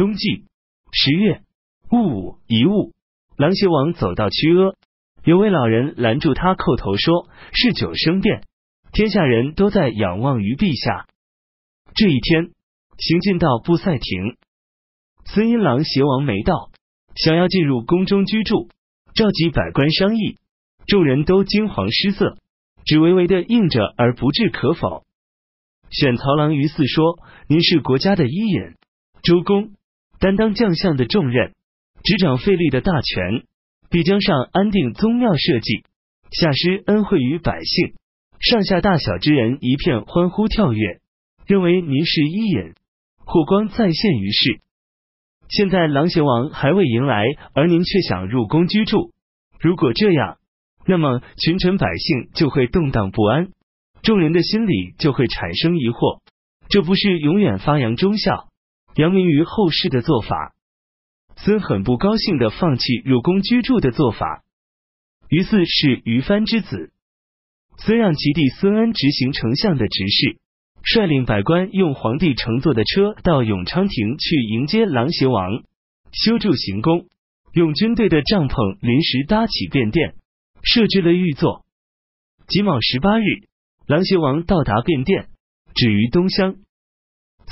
冬季十月戊午一戊，狼邪王走到曲阿，有位老人拦住他，叩头说：“是久生变，天下人都在仰望于陛下。”这一天，行进到布塞亭，孙阴郎邪王没到，想要进入宫中居住，召集百官商议，众人都惊惶失色，只微微的应着，而不置可否。选曹郎于四说：“您是国家的伊尹，周公，担当将相的重任，执掌费力的大权，必将上安定宗庙社稷，下施恩惠于百姓，上下大小之人一片欢呼跳跃，认为您是伊尹，火光再现于世。现在琅邪王还未迎来，而您却想入宫居住，如果这样，那么群臣百姓就会动荡不安。”众人的心里就会产生疑惑，这不是永远发扬忠孝、扬名于后世的做法。孙很不高兴的放弃入宫居住的做法。于四是于藩之子，孙让其弟孙恩执行丞相的职事，率领百官用皇帝乘坐的车到永昌亭去迎接琅邪王，修筑行宫，用军队的帐篷临时搭起便殿，设置了御座。己卯十八日。琅邪王到达便殿，止于东乡。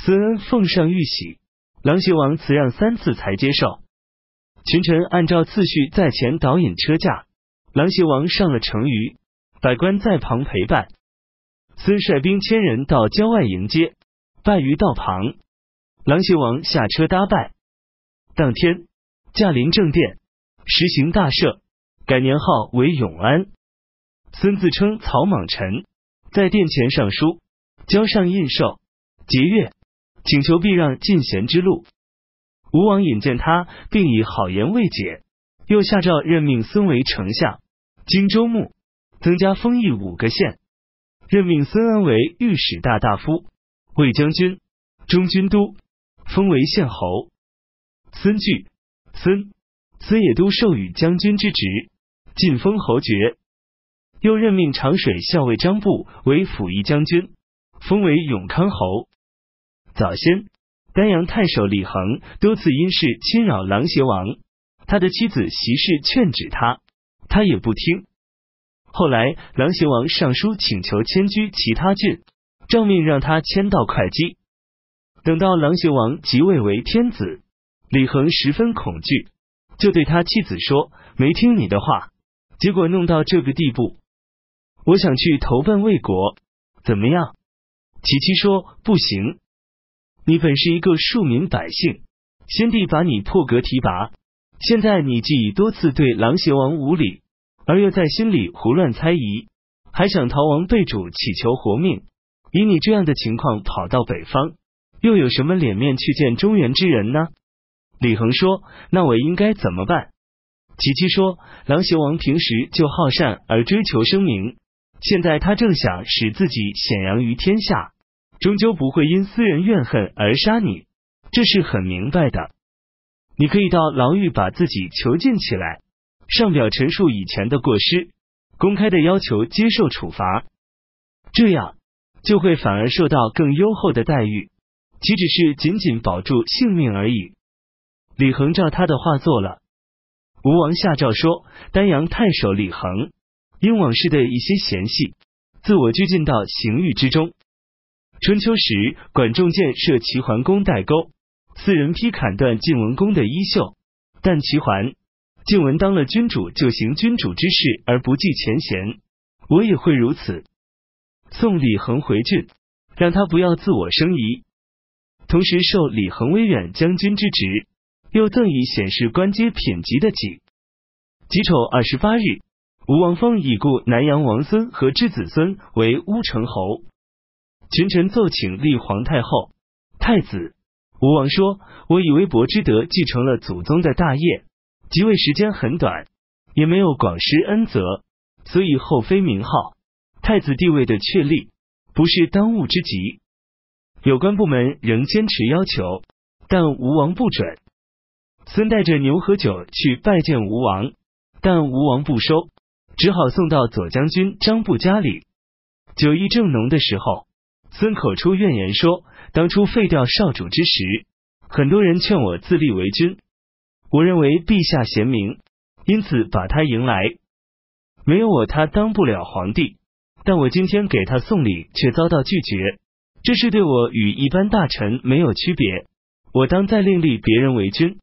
孙恩奉上玉玺，琅邪王辞让三次才接受。群臣按照次序在前导引车驾，琅邪王上了乘舆，百官在旁陪伴。孙率兵千人到郊外迎接，拜于道旁。琅邪王下车搭拜。当天驾临正殿，实行大赦，改年号为永安。孙自称草莽臣。在殿前上书，交上印绶，节钺，请求避让进贤之路。吴王引荐他，并以好言慰解，又下诏任命孙为丞相、荆州牧，增加封邑五个县，任命孙恩为御史大大夫、卫将军、中军都，封为县侯。孙据、孙孙野都授予将军之职，晋封侯爵。又任命长水校尉张布为辅义将军，封为永康侯。早先，丹阳太守李恒多次因事侵扰琅邪王，他的妻子席氏劝止他，他也不听。后来，琅邪王上书请求迁居其他郡，诏命让他迁到会稽。等到琅邪王即位为天子，李恒十分恐惧，就对他妻子说：“没听你的话，结果弄到这个地步。”我想去投奔魏国，怎么样？琪琪说不行。你本是一个庶民百姓，先帝把你破格提拔，现在你既已多次对琅邪王无礼，而又在心里胡乱猜疑，还想逃亡被主祈求活命，以你这样的情况跑到北方，又有什么脸面去见中原之人呢？李恒说：“那我应该怎么办？”琪琪说：“狼邪王平时就好善而追求声名。”现在他正想使自己显扬于天下，终究不会因私人怨恨而杀你，这是很明白的。你可以到牢狱把自己囚禁起来，上表陈述以前的过失，公开的要求接受处罚，这样就会反而受到更优厚的待遇。岂只是仅仅保住性命而已？李恒照他的话做了。吴王下诏说，丹阳太守李恒。因往事的一些嫌隙，自我拘禁到刑狱之中。春秋时，管仲建设齐桓公代沟，四人劈砍断晋文公的衣袖，但齐桓、晋文当了君主就行君主之事而不计前嫌。我也会如此。送李恒回郡，让他不要自我生疑，同时授李恒威远将军之职，又赠以显示官阶品级的戟。己丑二十八日。吴王封已故南阳王孙和之子孙为乌程侯，群臣奏请立皇太后、太子。吴王说：“我以微薄之德继承了祖宗的大业，即位时间很短，也没有广施恩泽，所以后妃名号、太子地位的确立不是当务之急。有关部门仍坚持要求，但吴王不准。孙带着牛和酒去拜见吴王，但吴王不收。”只好送到左将军张布家里。酒意正浓的时候，孙口出怨言说：“当初废掉少主之时，很多人劝我自立为君，我认为陛下贤明，因此把他迎来。没有我，他当不了皇帝。但我今天给他送礼，却遭到拒绝，这是对我与一般大臣没有区别。我当再另立别人为君。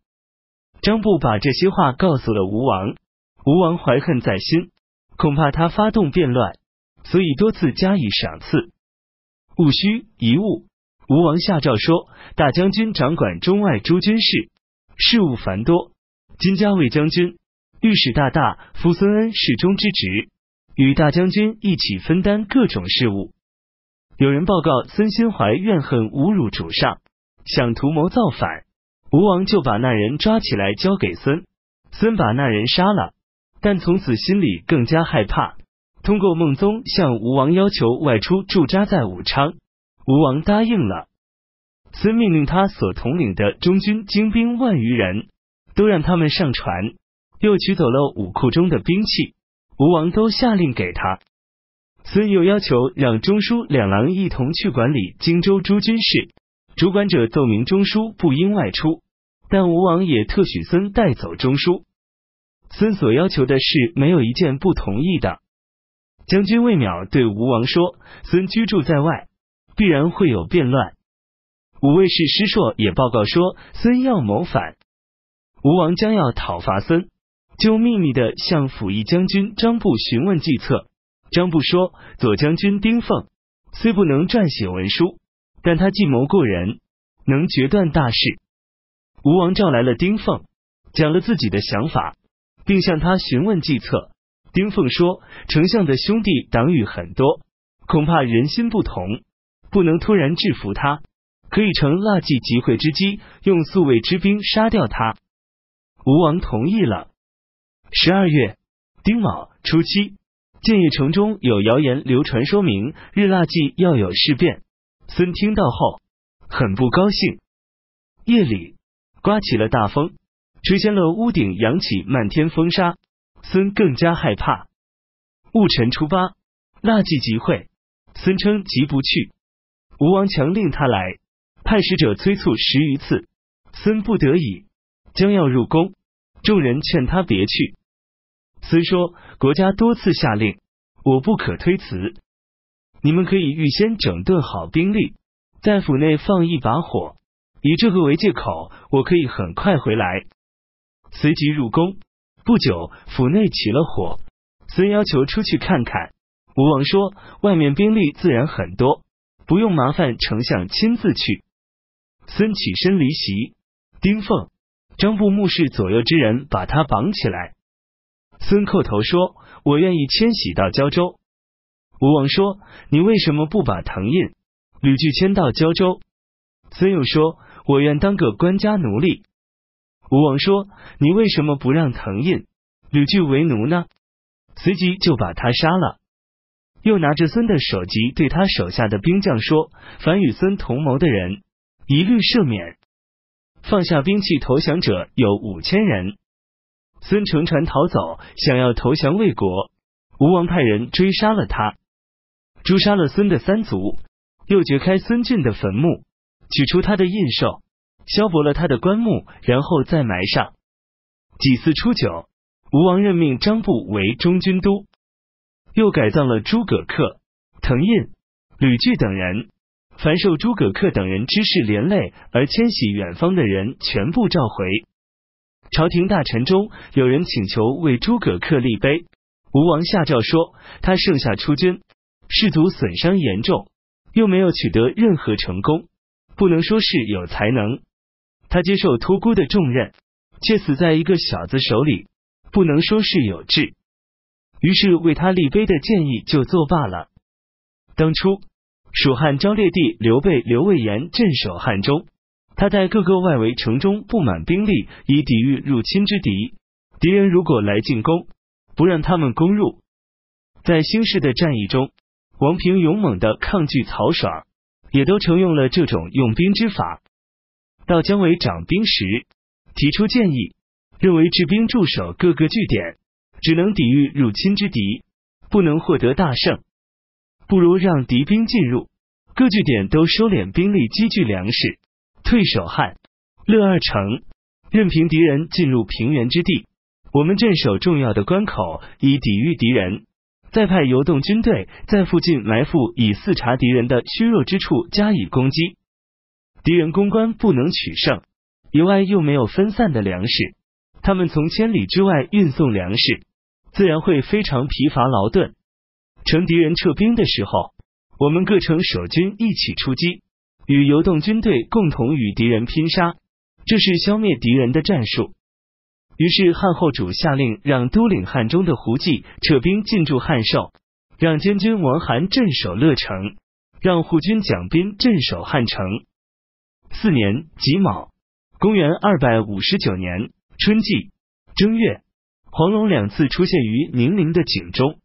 张布把这些话告诉了吴王，吴王怀恨在心，恐怕他发动变乱，所以多次加以赏赐。戊戌一物，吴王下诏说：大将军掌管中外诸军事，事务繁多。今家卫将军、御史大大夫孙恩侍中之职，与大将军一起分担各种事务。有人报告孙心怀怨恨侮辱主上，想图谋造反。吴王就把那人抓起来交给孙，孙把那人杀了，但从此心里更加害怕。通过孟宗向吴王要求外出驻扎在武昌，吴王答应了。孙命令他所统领的中军精兵万余人都让他们上船，又取走了武库中的兵器，吴王都下令给他。孙又要求让中书两郎一同去管理荆州诸军事，主管者奏明中书不应外出。但吴王也特许孙带走中书，孙所要求的事没有一件不同意的。将军魏邈对吴王说：“孙居住在外，必然会有变乱。”五卫士师硕也报告说：“孙要谋反。”吴王将要讨伐孙，就秘密的向辅义将军张布询问计策。张布说：“左将军丁奉虽不能撰写文书，但他计谋过人，能决断大事。”吴王召来了丁奉，讲了自己的想法，并向他询问计策。丁奉说：“丞相的兄弟党羽很多，恐怕人心不同，不能突然制服他。可以乘腊祭集会之机，用宿卫之兵杀掉他。”吴王同意了。十二月丁卯初七，建业城中有谣言流传，说明日腊祭要有事变。孙听到后很不高兴。夜里。刮起了大风，吹掀了屋顶，扬起漫天风沙。孙更加害怕。戊辰初八，腊祭集会，孙称急不去。吴王强令他来，派使者催促十余次，孙不得已，将要入宫。众人劝他别去，孙说：“国家多次下令，我不可推辞。你们可以预先整顿好兵力，在府内放一把火。”以这个为借口，我可以很快回来。随即入宫，不久府内起了火。孙要求出去看看，吴王说：“外面兵力自然很多，不用麻烦丞相亲自去。”孙起身离席。丁奉、张布目视左右之人把他绑起来。孙叩头说：“我愿意迁徙到胶州。”吴王说：“你为什么不把滕胤、吕据迁到胶州？”孙又说。我愿当个官家奴隶。吴王说：“你为什么不让滕胤、吕据为奴呢？”随即就把他杀了。又拿着孙的首级，对他手下的兵将说：“凡与孙同谋的人，一律赦免。放下兵器投降者有五千人。”孙乘船逃走，想要投降魏国。吴王派人追杀了他，诛杀了孙的三族，又掘开孙俊的坟墓。取出他的印绶，削薄了他的棺木，然后再埋上。几次初九，吴王任命张布为中军都，又改葬了诸葛恪、滕胤、吕据等人。凡受诸葛恪等人之事连累而迁徙远方的人，全部召回。朝廷大臣中有人请求为诸葛恪立碑，吴王下诏说他盛夏出军，士卒损伤严重，又没有取得任何成功。不能说是有才能，他接受托孤的重任，却死在一个小子手里，不能说是有志。于是为他立碑的建议就作罢了。当初蜀汉昭烈帝刘备刘魏延镇守汉中，他在各个外围城中布满兵力，以抵御入侵之敌。敌人如果来进攻，不让他们攻入。在兴市的战役中，王平勇猛的抗拒曹爽。也都承用了这种用兵之法。到姜维掌兵时，提出建议，认为治兵驻守各个据点，只能抵御入侵之敌，不能获得大胜。不如让敌兵进入，各据点都收敛兵力，积聚粮食，退守汉、乐二城，任凭敌人进入平原之地，我们镇守重要的关口，以抵御敌人。再派游动军队在附近埋伏，以四察敌人的虚弱之处加以攻击。敌人攻关不能取胜，野外又没有分散的粮食，他们从千里之外运送粮食，自然会非常疲乏劳顿。乘敌人撤兵的时候，我们各城守军一起出击，与游动军队共同与敌人拼杀，这是消灭敌人的战术。于是汉后主下令让都领汉中的胡济撤兵进驻汉寿，让监军王涵镇守乐城，让护军蒋斌镇守汉城。四年己卯，公元二百五十九年春季正月，黄龙两次出现于宁陵的井中。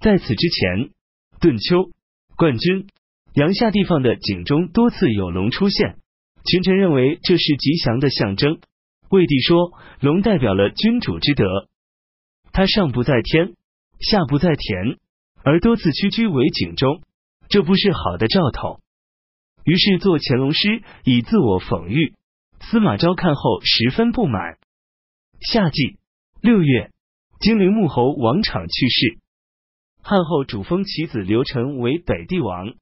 在此之前，顿丘、冠军、阳夏地方的井中多次有龙出现，群臣认为这是吉祥的象征。魏帝说：“龙代表了君主之德，他上不在天，下不在田，而多次屈居为井中，这不是好的兆头。”于是作乾隆诗以自我讽喻。司马昭看后十分不满。夏季六月，金陵穆侯王昶去世，汉后主封其子刘成为北帝王，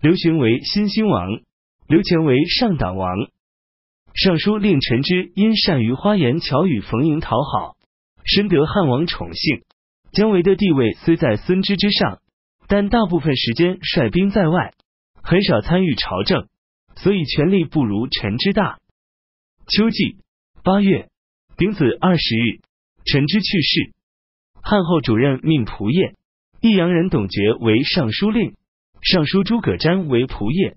刘询为新兴王，刘乾为上党王。尚书令陈之因善于花言巧语逢迎讨好，深得汉王宠幸。姜维的地位虽在孙之之上，但大部分时间率兵在外，很少参与朝政，所以权力不如陈之大。秋季八月丙子二十日，陈之去世。汉后主任命仆射，益阳人董厥为尚书令，尚书诸葛瞻为仆射。